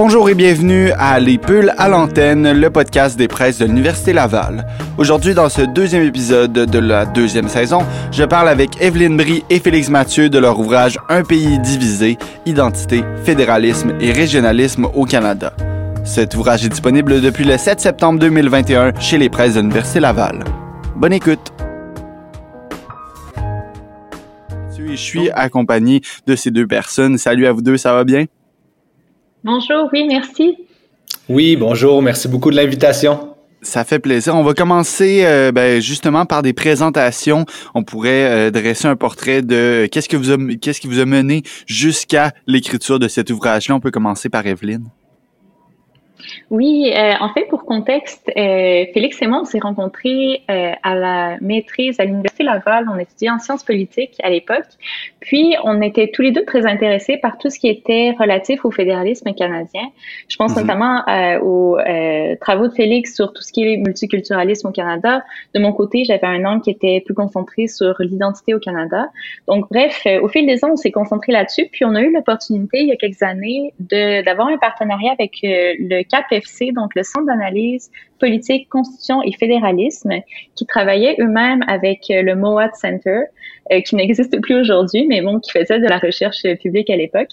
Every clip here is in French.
Bonjour et bienvenue à Les Pulls à l'antenne, le podcast des presses de l'Université Laval. Aujourd'hui, dans ce deuxième épisode de la deuxième saison, je parle avec Evelyne Brie et Félix Mathieu de leur ouvrage Un pays divisé, identité, fédéralisme et régionalisme au Canada. Cet ouvrage est disponible depuis le 7 septembre 2021 chez les presses de l'Université Laval. Bonne écoute! Je suis accompagné de ces deux personnes. Salut à vous deux, ça va bien? Bonjour, oui, merci. Oui, bonjour, merci beaucoup de l'invitation. Ça fait plaisir. On va commencer euh, ben, justement par des présentations. On pourrait euh, dresser un portrait de qu'est-ce que vous qu'est-ce qui vous a mené jusqu'à l'écriture de cet ouvrage-là. On peut commencer par Evelyne. Oui, euh, en fait, pour contexte, euh, Félix et moi, on s'est rencontrés euh, à la maîtrise à l'Université Laval. On étudiait en sciences politiques à l'époque. Puis, on était tous les deux très intéressés par tout ce qui était relatif au fédéralisme canadien. Je pense mhm. notamment aux travaux de Félix sur tout ce qui est multiculturalisme au Canada. De mon côté, j'avais un angle qui était plus concentré sur l'identité au Canada. Donc, bref, au fil des ans, on s'est concentré là-dessus. Puis, on a eu l'opportunité, il y a quelques années, d'avoir un partenariat avec le CAPFC, donc le Centre d'analyse politique, constitution et fédéralisme, qui travaillait eux-mêmes avec euh, le MOAT Center, euh, qui n'existe plus aujourd'hui, mais bon, qui faisait de la recherche publique à l'époque.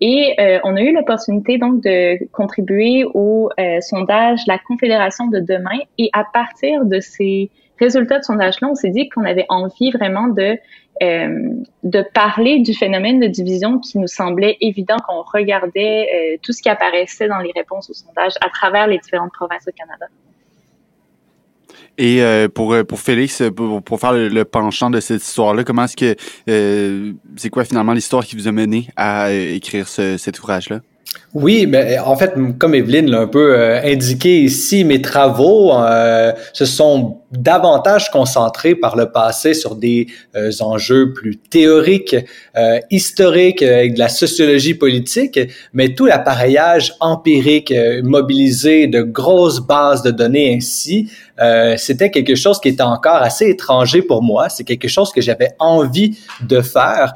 Et euh, on a eu l'opportunité donc de contribuer au sondage La Confédération de demain. Et à partir de ces résultats de sondage-là, on s'est dit qu'on avait envie vraiment de euh, de parler du phénomène de division qui nous semblait évident qu'on regardait euh, tout ce qui apparaissait dans les réponses au sondage à travers les différentes provinces au Canada. Et euh, pour pour Félix, pour, faire le, penchant de cette histoire-là, comment est-ce que c'est quoi finalement l'histoire qui vous a mené à écrire ce, cet ouvrage-là? Oui, mais en fait, comme Evelyne l'a un peu indiqué ici, mes travaux euh, se sont davantage concentré par le passé sur des euh, enjeux plus théoriques, euh, historiques, euh, avec de la sociologie politique, mais tout l'appareillage empirique mobilisé de grosses bases de données ainsi, c'était quelque chose qui était encore assez étranger pour moi. C'est quelque chose que j'avais envie de faire,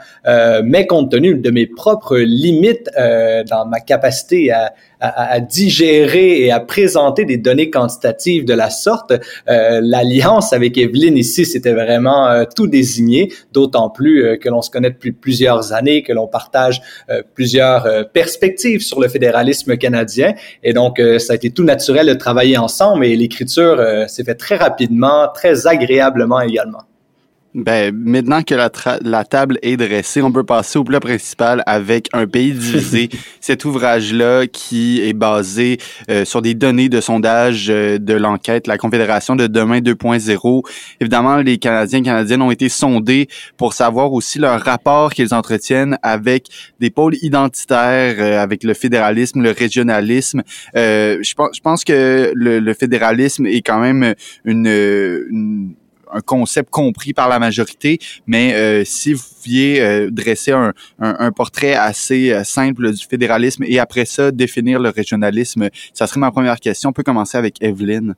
mais compte tenu de mes propres limites dans ma capacité à, à, à, digérer et à présenter des données quantitatives de la sorte, euh, l'alliance avec Evelyne ici, c'était vraiment euh, tout désigné, d'autant plus euh, que l'on se connaît depuis plusieurs années, que l'on partage euh, plusieurs perspectives sur le fédéralisme canadien. Et donc, ça a été tout naturel de travailler ensemble et l'écriture s'est fait très rapidement, très agréablement également. Ben, maintenant que la, la, table est dressée, on peut passer au plat principal avec Un pays divisé. Cet ouvrage-là qui est basé euh, sur des données de sondage euh, de l'enquête La Confédération de demain 2.0. Évidemment, les Canadiens et Canadiennes ont été sondés pour savoir aussi leur rapport qu'ils entretiennent avec des pôles identitaires, euh, avec le fédéralisme, le régionalisme. je, pense, je pense que le, le, fédéralisme est quand même une, une un concept compris par la majorité, mais euh, si vous pouviez euh, dresser un, un, portrait assez euh, simple du fédéralisme et après ça définir le régionalisme, ça serait ma première question. On peut commencer avec Evelyne.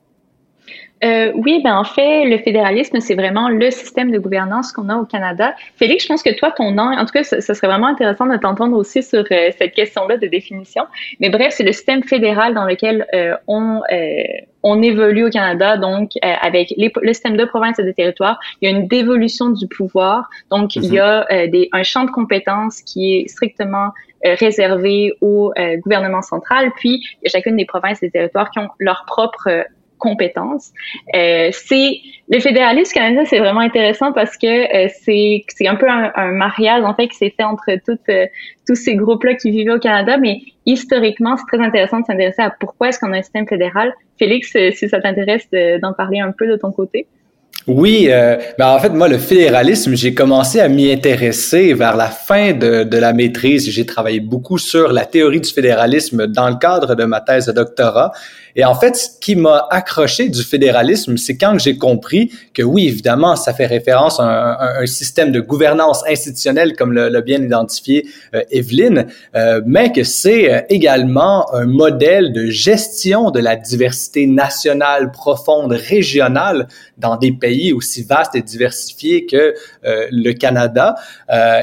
Euh, oui, ben en fait, le fédéralisme, c'est vraiment le système de gouvernance qu'on a au Canada. Félix, je pense que toi, ton nom, en tout cas, ce, serait vraiment intéressant de t'entendre aussi sur cette question-là de définition. Mais bref, c'est le système fédéral dans lequel on on évolue au Canada, donc euh, avec les, le système de provinces et de territoires, il y a une dévolution du pouvoir. Donc, il y a mhm. euh, des, un champ de compétences qui est strictement euh, réservé au gouvernement central. Puis, il y a chacune des provinces et des territoires qui ont leur propre compétences. Euh, c'est le fédéralisme canadien, c'est vraiment intéressant parce que euh, c'est un peu un, mariage en fait qui s'est fait entre toutes euh, tous ces groupes-là qui vivaient au Canada, mais historiquement, c'est très intéressant de s'intéresser à pourquoi est-ce qu'on a un système fédéral. Félix, si ça t'intéresse d'en parler un peu de ton côté. Oui, ben en fait, moi, le fédéralisme, j'ai commencé à m'y intéresser vers la fin de, de la maîtrise. J'ai travaillé beaucoup sur la théorie du fédéralisme dans le cadre de ma thèse de doctorat. Et en fait, ce qui m'a accroché du fédéralisme, c'est quand j'ai compris que oui, évidemment, ça fait référence à un, système de gouvernance institutionnelle, comme l'a bien identifié euh, Evelyne, euh, mais que c'est euh, également un modèle de gestion de la diversité nationale profonde régionale dans des pays aussi vaste et diversifié que euh, le Canada.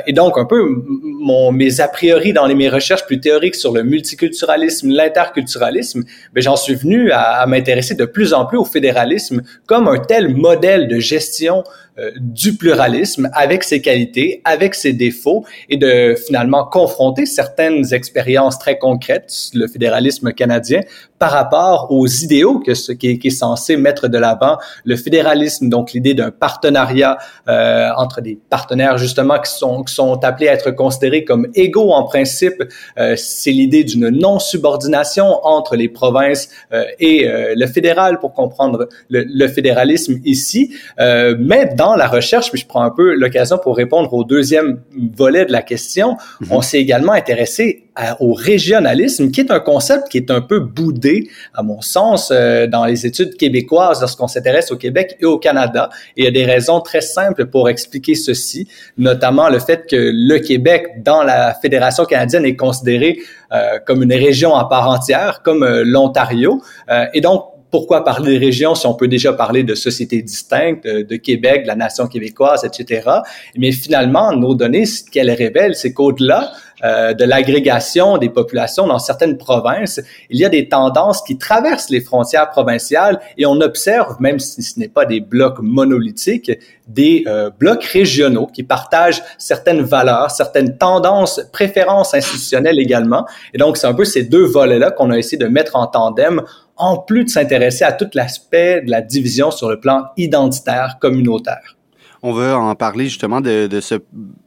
Et donc, un peu, mon, mes a priori dans les, mes recherches plus théoriques sur le multiculturalisme, l'interculturalisme, ben, j'en suis venu à, à m'intéresser de plus en plus au fédéralisme comme un tel modèle de gestion euh, du pluralisme avec ses qualités, avec ses défauts et de finalement confronter certaines expériences très concrètes, le fédéralisme canadien, par rapport aux idéaux que ce qui est, censé mettre de l'avant le fédéralisme, donc l'idée d'un partenariat euh, entre des partenaires justement qui sont qui sont appelés à être considérés comme égaux en principe. Euh, c'est l'idée d'une non subordination entre les provinces euh, et euh, le fédéral pour comprendre le, le fédéralisme ici, euh, mais dans la recherche, puis je prends un peu l'occasion pour répondre au deuxième volet de la question, mm-hmm. on s'est également intéressé à, au régionalisme, qui est un concept qui est un peu boudé, à mon sens, euh, dans les études québécoises lorsqu'on s'intéresse au Québec et au Canada. Et il y a des raisons très simples pour expliquer ceci, notamment le fait que le Québec, dans la Fédération canadienne, est considéré euh, comme une région à part entière, comme euh, l'Ontario. Et donc, pourquoi parler de régions si on peut déjà parler de sociétés distinctes, de, Québec, de la nation québécoise, etc. Mais finalement, nos données, ce qu'elles révèlent, c'est qu'au-delà euh, de l'agrégation des populations dans certaines provinces, il y a des tendances qui traversent les frontières provinciales et on observe, même si ce n'est pas des blocs monolithiques, des euh, blocs régionaux qui partagent certaines valeurs, certaines tendances, préférences institutionnelles également. Et donc, c'est un peu ces deux volets-là qu'on a essayé de mettre en tandem en plus de s'intéresser à tout l'aspect de la division sur le plan identitaire communautaire. On va en parler justement de ce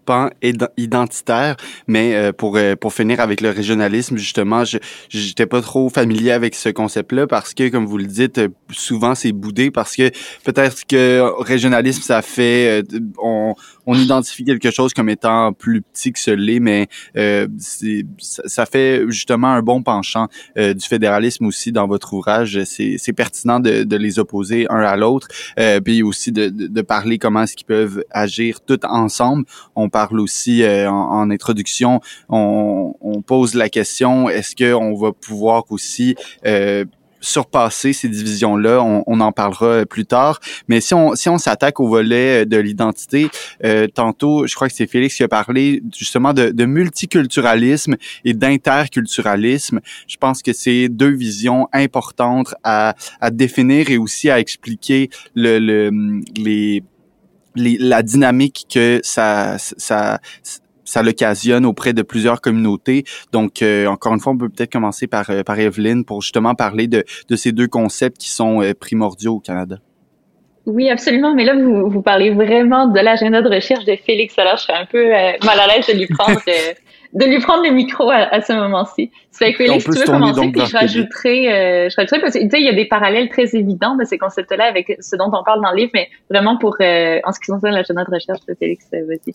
pan identitaire, mais euh, pour euh, pour finir avec le régionalisme, justement, je j'étais pas trop familier avec ce concept-là parce que, comme vous le dites, souvent c'est boudé parce que peut-être que régionalisme ça fait euh, on on identifie quelque chose comme étant plus petit que ce l'est, mais euh, ça fait justement un bon penchant euh, du fédéralisme aussi dans votre ouvrage. C'est pertinent de, de, les opposer un à l'autre, euh, puis aussi de, de, de parler comment est-ce qu'ils peuvent agir tout ensemble. On parle aussi euh, en, en, introduction, on, on, pose la question est-ce qu'on va pouvoir aussi euh, surpasser ces divisions-là? On, on, en parlera plus tard. Mais si on si on s'attaque au volet de l'identité, euh, tantôt, je crois que c'est Félix qui a parlé justement de, de multiculturalisme et d'interculturalisme. Je pense que c'est deux visions importantes à, à définir et aussi à expliquer le, le les la dynamique que ça, ça, ça l'occasionne auprès de plusieurs communautés. Donc, euh, encore une fois, on peut peut-être commencer par, euh, par Evelyne pour justement parler de, de ces deux concepts qui sont euh, primordiaux au Canada. Oui, absolument. Mais là, vous, vous parlez vraiment de l'agenda de recherche de Félix. Alors, je serais un peu mal à l'aise de lui prendre de lui prendre le micro à, à ce moment-ci. C'est que Félix, tu veux commencer, puis je rajouterai, euh, je rajouterai parce que tu sais, il y a des parallèles très évidents de ces concepts-là avec ce dont on parle dans le livre, mais vraiment pour euh, en ce qui concerne l'agenda de recherche de Félix, euh, vas-y.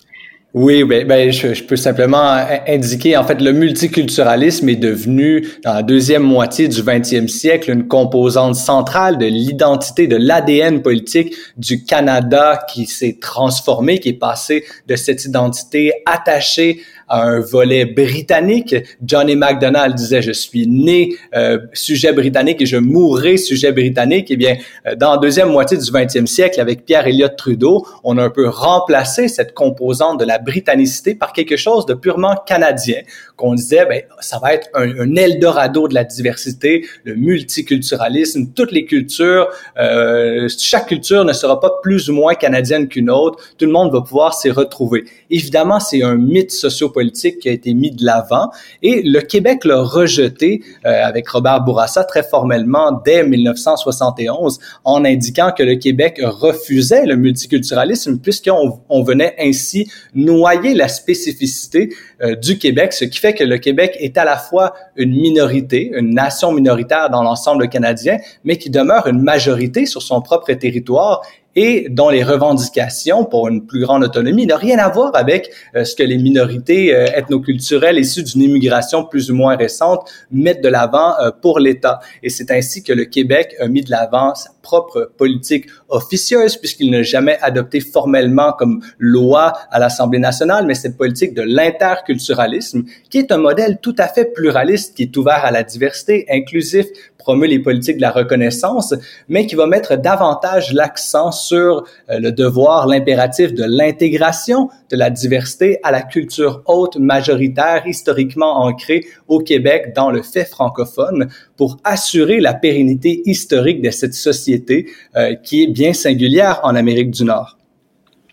Oui, ben, ben je, je, peux simplement indiquer, en fait, le multiculturalisme est devenu, dans la deuxième moitié du 20e siècle, une composante centrale de l'identité, de l'ADN politique du Canada qui s'est transformé, qui est passé de cette identité attachée un volet britannique. Johnny MacDonald disait, je suis né euh, sujet britannique et je mourrai sujet britannique. Eh bien, euh, dans la deuxième moitié du 20e siècle, avec Pierre Elliott Trudeau, on a un peu remplacé cette composante de la britannicité par quelque chose de purement canadien, qu'on disait, ben, ça va être un, un, Eldorado de la diversité, le multiculturalisme, toutes les cultures, euh, chaque culture ne sera pas plus ou moins canadienne qu'une autre, tout le monde va pouvoir s'y retrouver. Évidemment, c'est un mythe sociopolitique politique qui a été mis de l'avant et le Québec l'a rejeté euh, avec Robert Bourassa très formellement dès 1971 en indiquant que le Québec refusait le multiculturalisme puisqu'on on venait ainsi noyer la spécificité euh, du Québec, ce qui fait que le Québec est à la fois une minorité, une nation minoritaire dans l'ensemble canadien, mais qui demeure une majorité sur son propre territoire et dont les revendications pour une plus grande autonomie n'ont rien à voir avec euh, ce que les minorités euh, ethnoculturelles issues d'une immigration plus ou moins récente mettent de l'avant euh, pour l'État. Et c'est ainsi que le Québec a mis de l'avant sa propre politique officieuse puisqu'il n'a jamais adopté formellement comme loi à l'Assemblée nationale, mais cette politique de l'interculturalisme qui est un modèle tout à fait pluraliste, qui est ouvert à la diversité, inclusif, promeut les politiques de la reconnaissance, mais qui va mettre davantage l'accent sur euh, le devoir, l'impératif de l'intégration de la diversité à la culture haute majoritaire historiquement ancrée au Québec dans le fait francophone pour assurer la pérennité historique de cette société euh, qui est bien singulière en Amérique du Nord.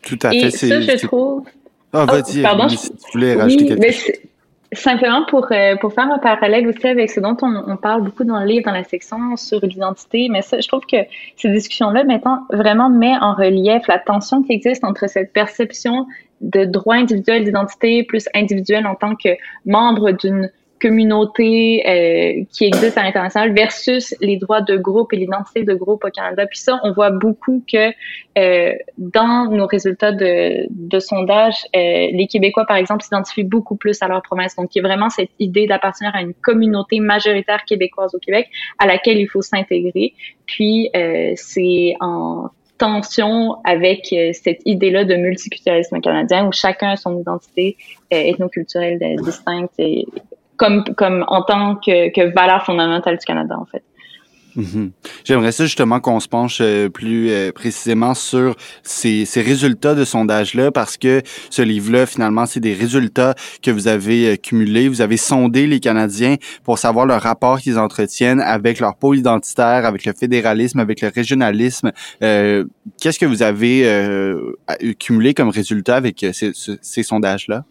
Tout à fait. Et ça, je trouve... Ah, vas-y, oh, pardon, si tu voulais rajouter quelque chose. Simplement pour, euh, pour faire un parallèle aussi avec ce dont on, parle beaucoup dans le livre, dans la section sur l'identité, mais ça, je trouve que ces discussions-là maintenant vraiment met en relief la tension qui existe entre cette perception de droit individuel d'identité plus individuel en tant que membre d'une communauté euh, qui existe à l'international versus les droits de groupe et l'identité de groupe au Canada. Puis ça, on voit beaucoup que euh, dans nos résultats de, de sondage, euh, les Québécois, par exemple, s'identifient beaucoup plus à leur promesse. Donc, il y a vraiment cette idée d'appartenir à une communauté majoritaire québécoise au Québec à laquelle il faut s'intégrer. Puis, euh, c'est en tension avec euh, cette idée-là de multiculturalisme canadien où chacun a son identité euh, ethnoculturelle distincte et comme, comme en tant que, que valeur fondamentale du Canada, en fait. Mhm. J'aimerais ça justement qu'on se penche euh, plus euh, précisément sur ces, ces résultats de sondage-là parce que ce livre-là, finalement, c'est des résultats que vous avez euh, cumulés. Vous avez sondé les Canadiens pour savoir le rapport qu'ils entretiennent avec leur pôle identitaire, avec le fédéralisme, avec le régionalisme. Qu'est-ce que vous avez cumulé comme résultat avec ces, ces sondages-là?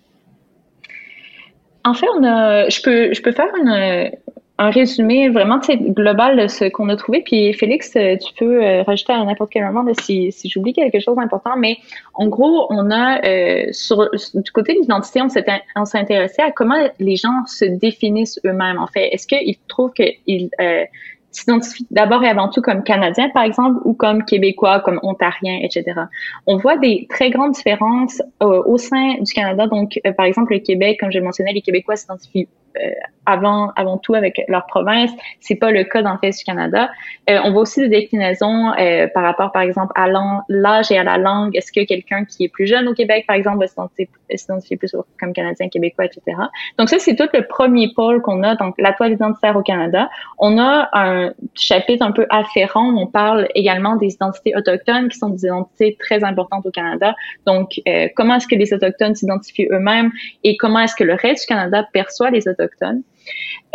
En fait, on a, je peux, je peux faire une, un résumé vraiment global de ce qu'on a trouvé. Puis Félix, tu peux euh, rajouter à n'importe quel moment si, si j'oublie quelque chose d'important. Mais en gros, on a euh, sur du côté de l'identité, on s'est on s'est intéressé à comment les gens se définissent eux-mêmes. En fait, est-ce qu'ils trouvent qu'ils euh, s'identifient d'abord et avant tout comme Canadiens, par exemple, ou comme Québécois, comme Ontariens, etc. On voit des très grandes différences euh, au sein du Canada. Donc, euh, par exemple, le Québec, comme je mentionné, les Québécois s'identifient euh, avant, avant tout avec leur province. C'est pas le cas dans le fait du Canada. Euh, on voit aussi des déclinaisons euh, par rapport, par exemple, à l'âge et à la langue. Est-ce que quelqu'un qui est plus jeune au Québec, par exemple, va s'identifier plus comme Canadien, Québécois, etc. Donc ça, c'est tout le premier pôle qu'on a, donc la toile identitaire au Canada. On a un chapitre un peu afférent où on parle également des identités autochtones qui sont des identités très importantes au Canada. Donc, euh, comment est-ce que les Autochtones s'identifient eux-mêmes et comment est-ce que le reste du Canada perçoit les Autochtones?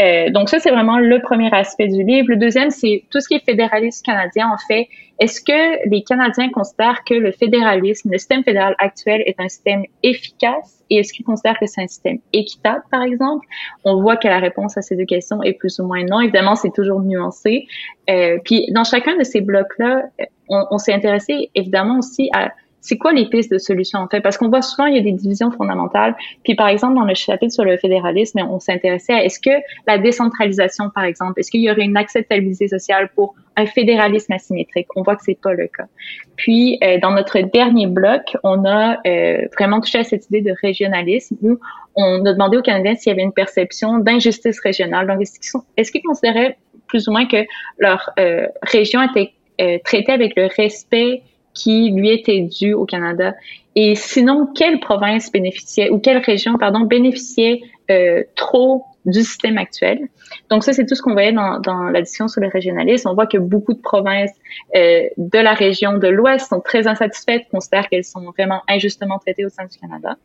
Euh, donc ça, c'est vraiment le premier aspect du livre. Le deuxième, c'est tout ce qui est fédéralisme canadien. En fait, est-ce que les Canadiens considèrent que le fédéralisme, le système fédéral actuel est un système efficace? Et est-ce qu'ils considèrent que c'est un système équitable, par exemple? On voit que la réponse à ces deux questions est plus ou moins non. Évidemment, c'est toujours nuancé. Euh, puis dans chacun de ces blocs-là, on, on s'est intéressé évidemment aussi à c'est quoi les pistes de solutions en fait? Parce qu'on voit souvent il y a des divisions fondamentales. Puis par exemple dans le chapitre sur le fédéralisme, on s'intéressait à est-ce que la décentralisation par exemple, est-ce qu'il y aurait une acceptabilité sociale pour un fédéralisme asymétrique? On voit que c'est pas le cas. Puis euh, dans notre dernier bloc, on a euh, vraiment touché à cette idée de régionalisme où on a demandé aux Canadiens s'il y avait une perception d'injustice régionale. Donc est-ce qu'ils considéraient plus ou moins que leur euh, région était traitée avec le respect qui lui était dû au Canada. Et sinon, quelle province bénéficiait ou quelle région, pardon, bénéficiait euh, trop du système actuel? Donc ça, c'est tout ce qu'on voyait dans, dans la discussion sur le régionalisme. On voit que beaucoup de provinces euh, de la région de l'Ouest sont très insatisfaites, considèrent qu'elles sont vraiment injustement traitées au sein du Canada.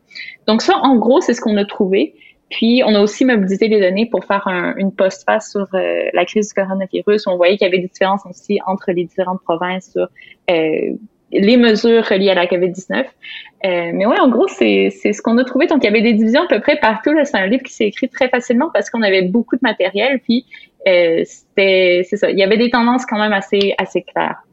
Donc ça, en gros, c'est ce qu'on a trouvé. Puis, on a aussi mobilisé les données pour faire un, une post-face sur euh, la crise du coronavirus. On voyait qu'il y avait des différences aussi entre les différentes provinces sur euh, les mesures reliées à la COVID-19. Euh, mais ouais, en gros, c'est ce qu'on a trouvé. Donc, il y avait des divisions à peu près partout. C'est un livre qui s'est écrit très facilement parce qu'on avait beaucoup de matériel. Puis, euh, c'était, c'est ça. Il y avait des tendances quand même assez, assez claires.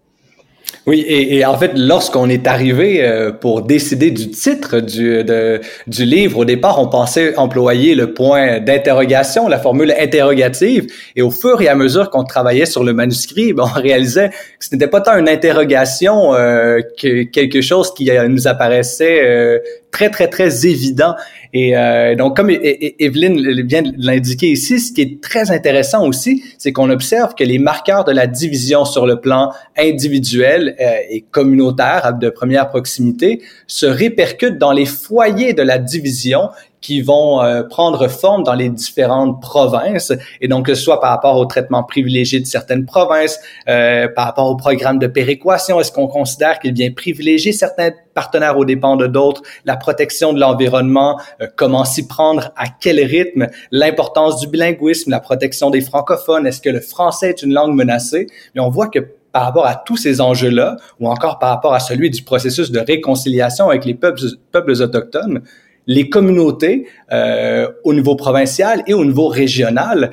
Oui, et, et, en fait, lorsqu'on est arrivé euh, pour décider du titre du, de, du livre, au départ, on pensait employer le point d'interrogation, la formule interrogative, et au fur et à mesure qu'on travaillait sur le manuscrit, ben, on réalisait que ce n'était pas tant une interrogation euh, que quelque chose qui euh, nous apparaissait très, très, très évident. Et euh, donc, comme Evelyne vient de l'indiquer ici, ce qui est très intéressant aussi, c'est qu'on observe que les marqueurs de la division sur le plan individuel euh, et communautaire de première proximité se répercutent dans les foyers de la division qui vont prendre forme dans les différentes provinces, et donc que ce soit par rapport au traitement privilégié de certaines provinces, par rapport au programme de péréquation, est-ce qu'on considère qu'il vient privilégier certains partenaires aux dépens de d'autres, la protection de l'environnement, comment s'y prendre, à quel rythme, l'importance du bilinguisme, la protection des francophones, est-ce que le français est une langue menacée? Mais on voit que par rapport à tous ces enjeux-là, ou encore par rapport à celui du processus de réconciliation avec les peuples, autochtones, les communautés euh, au niveau provincial et au niveau régional,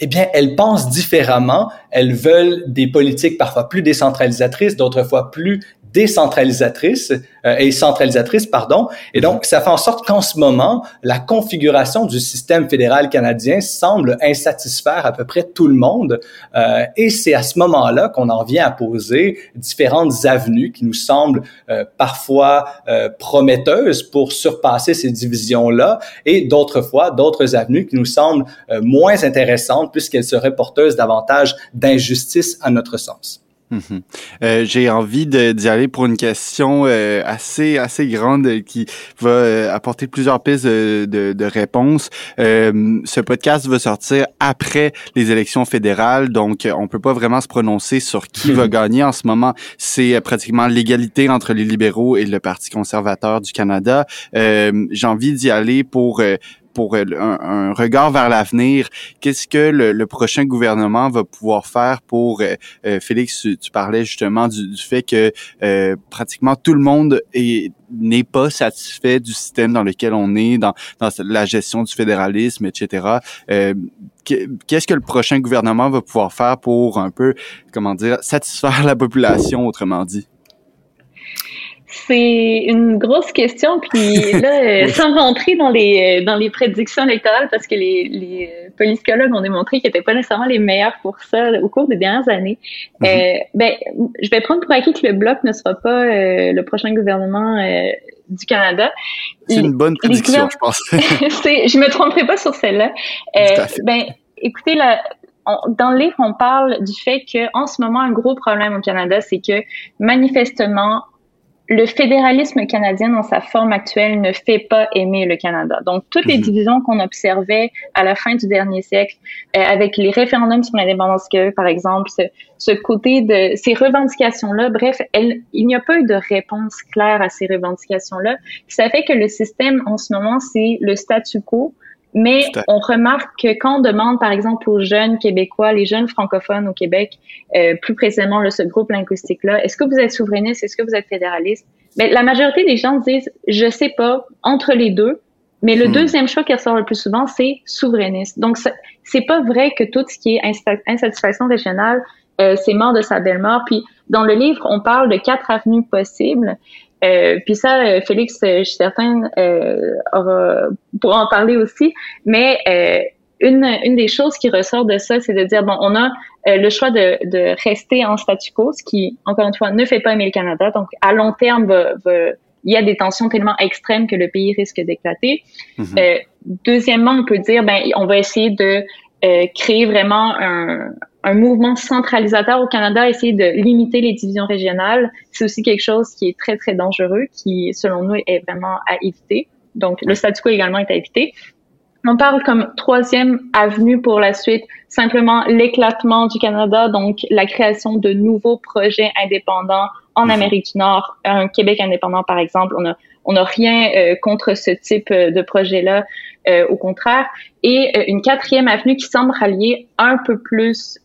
eh bien, elles pensent différemment. Elles veulent des politiques parfois plus décentralisatrices, d'autres fois plus décentralisatrice euh, et centralisatrice, pardon. Et donc, ça fait en sorte qu'en ce moment, la configuration du système fédéral canadien semble insatisfaire à peu près tout le monde. Euh, et c'est à ce moment-là qu'on en vient à poser différentes avenues qui nous semblent euh, parfois euh, prometteuses pour surpasser ces divisions-là, et d'autres fois, d'autres avenues qui nous semblent euh, moins intéressantes puisqu'elles seraient porteuses davantage d'injustice à notre sens. Mhm. Euh, j'ai envie d'y aller pour une question euh, assez assez grande qui va euh, apporter plusieurs pistes de, de, de réponses. ce podcast va sortir après les élections fédérales, donc on peut pas vraiment se prononcer sur qui va gagner en ce moment. C'est pratiquement l'égalité entre les libéraux et le Parti conservateur du Canada. J'ai envie d'y aller pour pour un, un regard vers l'avenir, qu'est-ce que le, prochain gouvernement va pouvoir faire pour euh, euh, Félix, tu, parlais justement du, fait que euh, pratiquement tout le monde n'est pas satisfait du système dans lequel on est, dans, dans la gestion du fédéralisme, etc. Qu'est-ce que le prochain gouvernement va pouvoir faire pour un peu, comment dire, satisfaire la population, autrement dit? C'est une grosse question, puis là, sans rentrer dans les dans les prédictions électorales, parce que les, les politologues ont démontré qu'ils n'étaient pas nécessairement les meilleurs pour ça au cours des dernières années. Euh, ben, je vais prendre pour acquis que le bloc ne sera pas euh, le prochain gouvernement euh, du Canada. C'est une bonne prédiction, je pense. je me tromperai pas sur celle-là. Euh, ben, écoutez, là, dans le livre, on parle du fait que en ce moment, un gros problème au Canada, c'est que manifestement, le fédéralisme canadien dans sa forme actuelle ne fait pas aimer le Canada. Donc, toutes les mhm. divisions qu'on observait à la fin du dernier siècle, euh, avec les référendums sur l'indépendance par exemple, ce, ce, côté de ces revendications-là, bref, elle, il n'y a pas eu de réponse claire à ces revendications-là. Ça fait que le système, en ce moment, c'est le statu quo, mais on remarque que quand on demande, par exemple, aux jeunes Québécois, les jeunes francophones au Québec, euh, plus précisément là, ce groupe linguistique-là, est-ce que vous êtes souverainiste, est-ce que vous êtes fédéraliste? Ben, la majorité des gens disent, je sais pas, entre les deux. Mais le hmm. deuxième choix qui ressort le plus souvent, c'est souverainiste. Donc, c'est pas vrai que tout ce qui est insatisfaction régionale, euh, c'est mort de sa belle mort. Puis, dans le livre, on parle de quatre avenues possibles. Euh, puis ça, euh, Félix, euh, je suis certaine, aura, pourra en parler aussi. Mais une, une des choses qui ressort de ça, c'est de dire, bon, on a le choix de, de rester en statu quo, ce qui, encore une fois, ne fait pas aimer le Canada. Donc, à long terme, va, va, il y a des tensions tellement extrêmes que le pays risque d'éclater. Euh, deuxièmement, on peut dire, ben, on va essayer de créer vraiment un, un mouvement centralisateur au Canada, essayer de limiter les divisions régionales, c'est aussi quelque chose qui est très, très dangereux, qui, selon nous, est vraiment à éviter. Donc, le statu quo également est à éviter. On parle comme troisième avenue pour la suite, simplement l'éclatement du Canada, donc la création de nouveaux projets indépendants en mhm. Amérique du Nord, un Québec indépendant par exemple. On a on n'a rien euh, contre ce type euh, de projet-là, euh, au contraire. Et une quatrième avenue qui semble rallier un peu plus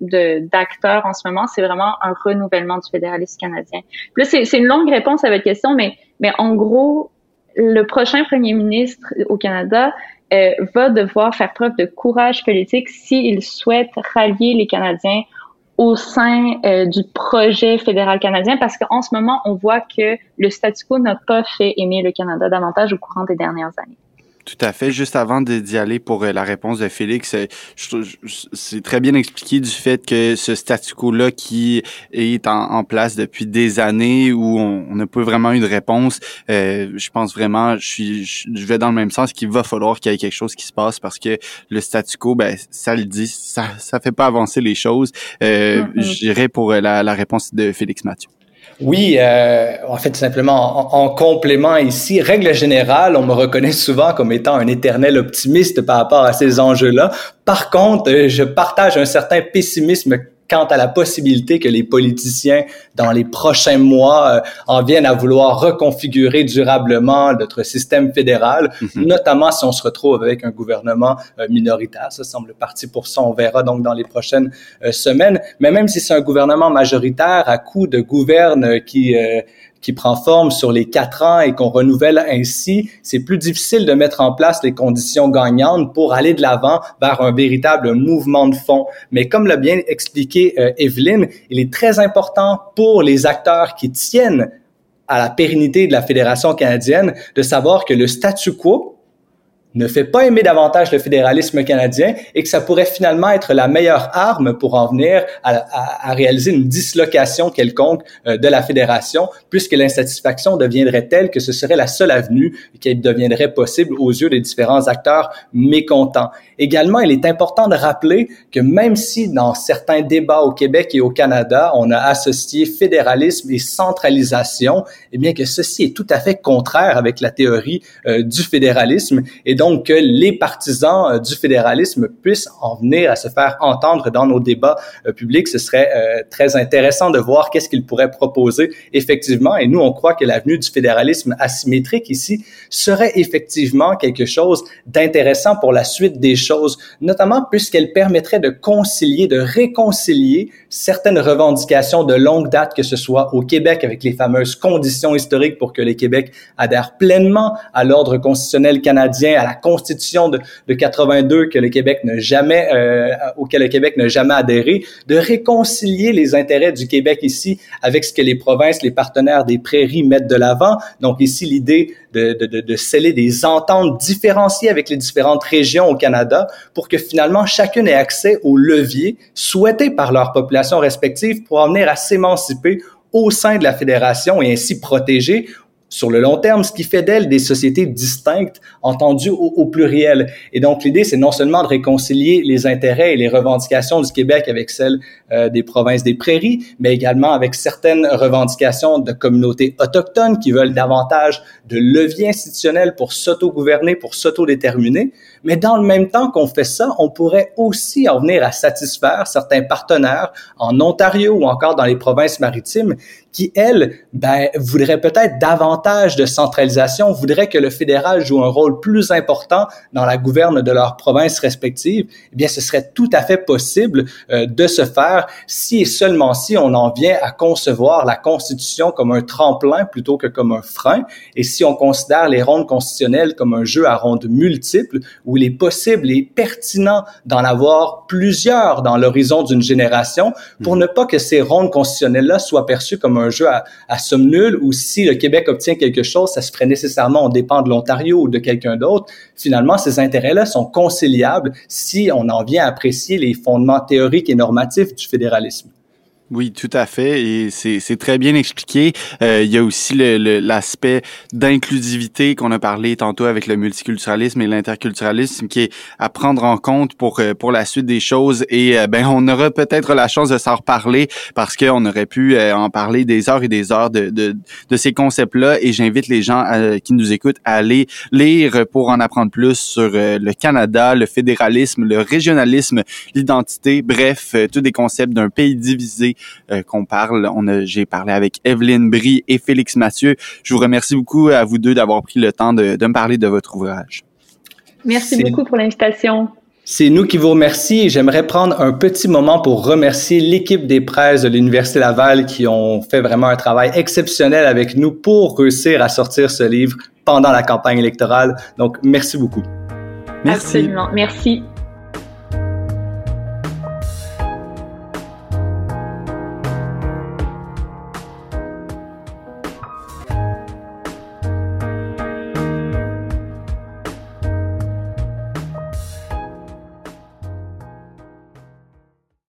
d'acteurs en ce moment, c'est vraiment un renouvellement du fédéralisme canadien. là, c'est une longue réponse à votre question, mais, mais en gros, le prochain premier ministre au Canada euh, va devoir faire preuve de courage politique s'il souhaite rallier les Canadiens au sein euh, du projet fédéral canadien parce qu'en ce moment, on voit que le statu quo n'a pas fait aimer le Canada davantage au courant des dernières années. Tout à fait. Juste avant d'y aller pour euh, la réponse de Félix, euh, c'est très bien expliqué du fait que ce statu quo-là qui est en, place depuis des années où on n'a pas vraiment eu de réponse, euh, je pense vraiment, je, suis, je vais dans le même sens qu'il va falloir qu'il y ait quelque chose qui se passe parce que le statu quo, ben, ça le dit, ça ça fait pas avancer les choses. Euh, mm-hmm. J'irai pour la, la réponse de Félix Mathieu. Oui, euh, en fait, simplement en, complément ici, règle générale, on me reconnaît souvent comme étant un éternel optimiste par rapport à ces enjeux-là. Par contre, euh, je partage un certain pessimisme quant à la possibilité que les politiciens, dans les prochains mois, euh, en viennent à vouloir reconfigurer durablement notre système fédéral, mhm. notamment si on se retrouve avec un gouvernement euh, minoritaire. Ça semble parti pour ça. On verra donc dans les prochaines euh, semaines. Mais même si c'est un gouvernement majoritaire à coup de gouverne qui qui prend forme sur les quatre ans et qu'on renouvelle ainsi, c'est plus difficile de mettre en place les conditions gagnantes pour aller de l'avant vers un véritable mouvement de fond. Mais comme l'a bien expliqué euh, Evelyne, il est très important pour les acteurs qui tiennent à la pérennité de la Fédération canadienne de savoir que le statu quo, ne fait pas aimer davantage le fédéralisme canadien et que ça pourrait finalement être la meilleure arme pour en venir à, réaliser une dislocation quelconque euh, de la fédération, puisque l'insatisfaction deviendrait telle que ce serait la seule avenue qui deviendrait possible aux yeux des différents acteurs mécontents. Également, il est important de rappeler que même si dans certains débats au Québec et au Canada, on a associé fédéralisme et centralisation, eh bien que ceci est tout à fait contraire avec la théorie euh, du fédéralisme et donc que les partisans euh, du fédéralisme puissent en venir à se faire entendre dans nos débats euh, publics. Ce serait euh, très intéressant de voir qu'est-ce qu'ils pourraient proposer effectivement. Et nous, on croit que l'avenue du fédéralisme asymétrique ici serait effectivement quelque chose d'intéressant pour la suite des choses, notamment puisqu'elle permettrait de concilier, de réconcilier certaines revendications de longue date, que ce soit au Québec avec les fameuses conditions historiques pour que les Québec adhèrent pleinement à l'ordre constitutionnel canadien, la Constitution de, de 82 que le Québec n'a jamais, euh, auquel le Québec n'a jamais adhéré, de réconcilier les intérêts du Québec ici avec ce que les provinces, les partenaires des prairies mettent de l'avant. Donc ici, l'idée de, de, de, sceller des ententes différenciées avec les différentes régions au Canada pour que finalement chacune ait accès aux leviers souhaités par leurs populations respectives pour en venir à s'émanciper au sein de la fédération et ainsi protéger sur le long terme, ce qui fait d'elles des sociétés distinctes, entendues au, pluriel. Et donc, l'idée, c'est non seulement de réconcilier les intérêts et les revendications du Québec avec celles euh, des provinces des prairies, mais également avec certaines revendications de communautés autochtones qui veulent davantage de leviers institutionnels pour s'autogouverner, pour s'autodéterminer. Mais dans le même temps qu'on fait ça, on pourrait aussi en venir à satisfaire certains partenaires en Ontario ou encore dans les provinces maritimes qui, elles, ben, voudraient peut-être davantage de centralisation, voudraient que le fédéral joue un rôle plus important dans la gouverne de leurs provinces respectives, eh bien, ce serait tout à fait possible euh, de se faire si et seulement si on en vient à concevoir la Constitution comme un tremplin plutôt que comme un frein, et si on considère les rondes constitutionnelles comme un jeu à rondes multiples, où il est possible et pertinent d'en avoir plusieurs dans l'horizon d'une génération, pour mmh. ne pas que ces rondes constitutionnelles-là soient perçues comme un jeu à, somme nulle où si le Québec obtient quelque chose, ça se ferait nécessairement on dépend de l'Ontario ou de quelqu'un d'autre. Finalement, ces intérêts-là sont conciliables si on en vient à apprécier les fondements théoriques et normatifs du fédéralisme. Oui, tout à fait. Et c'est très bien expliqué. Euh, il y a aussi l'aspect d'inclusivité qu'on a parlé tantôt avec le multiculturalisme et l'interculturalisme qui est à prendre en compte pour euh, pour la suite des choses. Et euh, ben on aura peut-être la chance de s'en reparler parce qu'on aurait pu euh, en parler des heures et des heures de, de, de ces concepts-là. Et j'invite les gens qui nous écoutent à aller lire pour en apprendre plus sur le Canada, le fédéralisme, le régionalisme, l'identité, bref, tous des concepts d'un pays divisé euh, qu'on parle. On a, j'ai parlé avec Evelyne Brie et Félix Mathieu. Je vous remercie beaucoup à vous deux d'avoir pris le temps de, de me parler de votre ouvrage. Merci beaucoup pour l'invitation. C'est nous qui vous remercions. J'aimerais prendre un petit moment pour remercier l'équipe des presses de l'Université Laval qui ont fait vraiment un travail exceptionnel avec nous pour réussir à sortir ce livre pendant la campagne électorale. Donc, merci beaucoup. Merci. Absolument. Merci.